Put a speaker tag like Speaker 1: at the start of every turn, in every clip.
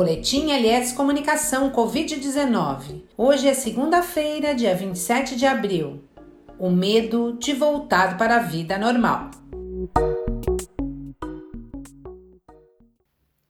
Speaker 1: Boletim LS Comunicação Covid-19. Hoje é segunda-feira, dia 27 de abril. O medo de voltar para a vida normal.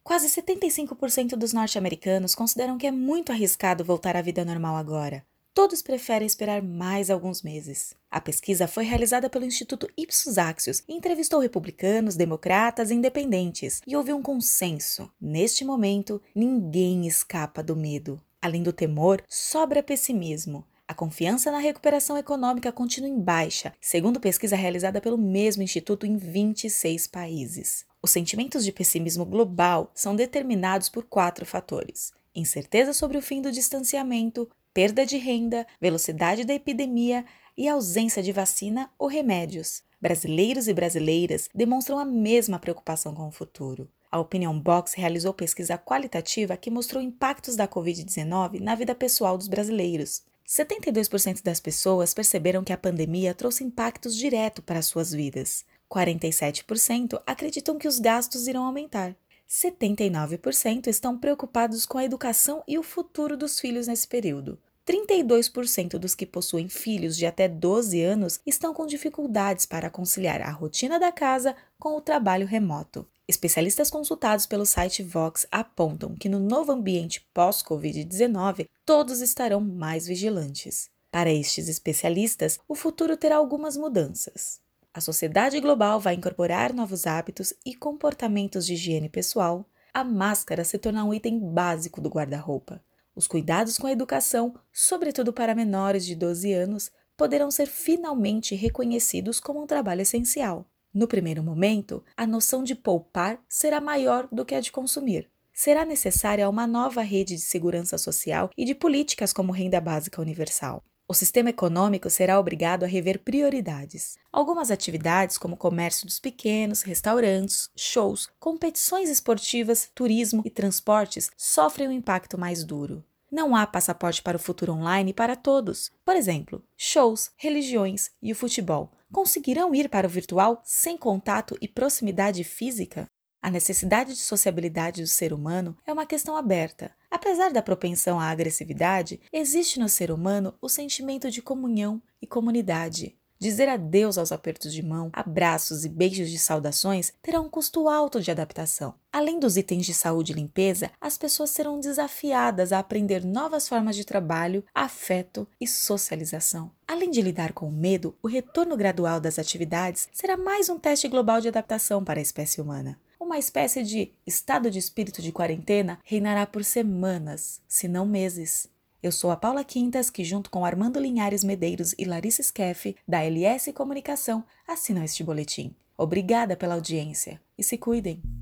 Speaker 2: Quase 75% dos norte-americanos consideram que é muito arriscado voltar à vida normal agora. Todos preferem esperar mais alguns meses. A pesquisa foi realizada pelo Instituto Ipsos Axios e entrevistou republicanos, democratas e independentes, e houve um consenso. Neste momento, ninguém escapa do medo. Além do temor, sobra pessimismo. A confiança na recuperação econômica continua em baixa, segundo pesquisa realizada pelo mesmo instituto em 26 países. Os sentimentos de pessimismo global são determinados por quatro fatores: incerteza sobre o fim do distanciamento, perda de renda, velocidade da epidemia e ausência de vacina ou remédios. Brasileiros e brasileiras demonstram a mesma preocupação com o futuro. A Opinion Box realizou pesquisa qualitativa que mostrou impactos da Covid-19 na vida pessoal dos brasileiros. 72% das pessoas perceberam que a pandemia trouxe impactos direto para suas vidas. 47% acreditam que os gastos irão aumentar. 79% estão preocupados com a educação e o futuro dos filhos nesse período. 32% dos que possuem filhos de até 12 anos estão com dificuldades para conciliar a rotina da casa com o trabalho remoto. Especialistas consultados pelo site Vox apontam que no novo ambiente pós-Covid-19, todos estarão mais vigilantes. Para estes especialistas, o futuro terá algumas mudanças. A sociedade global vai incorporar novos hábitos e comportamentos de higiene pessoal. A máscara se torna um item básico do guarda-roupa. Os cuidados com a educação, sobretudo para menores de 12 anos, poderão ser finalmente reconhecidos como um trabalho essencial. No primeiro momento, a noção de poupar será maior do que a de consumir. Será necessária uma nova rede de segurança social e de políticas como renda básica universal. O sistema econômico será obrigado a rever prioridades. Algumas atividades, como comércio dos pequenos, restaurantes, shows, competições esportivas, turismo e transportes, sofrem um impacto mais duro. Não há passaporte para o futuro online para todos. Por exemplo, shows, religiões e o futebol conseguirão ir para o virtual sem contato e proximidade física? A necessidade de sociabilidade do ser humano é uma questão aberta. Apesar da propensão à agressividade, existe no ser humano o sentimento de comunhão e comunidade. Dizer adeus aos apertos de mão, abraços e beijos de saudações terá um custo alto de adaptação. Além dos itens de saúde e limpeza, as pessoas serão desafiadas a aprender novas formas de trabalho, afeto e socialização. Além de lidar com o medo, o retorno gradual das atividades será mais um teste global de adaptação para a espécie humana uma espécie de estado de espírito de quarentena reinará por semanas, se não meses. Eu sou a Paula Quintas, que junto com Armando Linhares Medeiros e Larissa Skeff, da LS Comunicação, assinam este boletim. Obrigada pela audiência e se cuidem!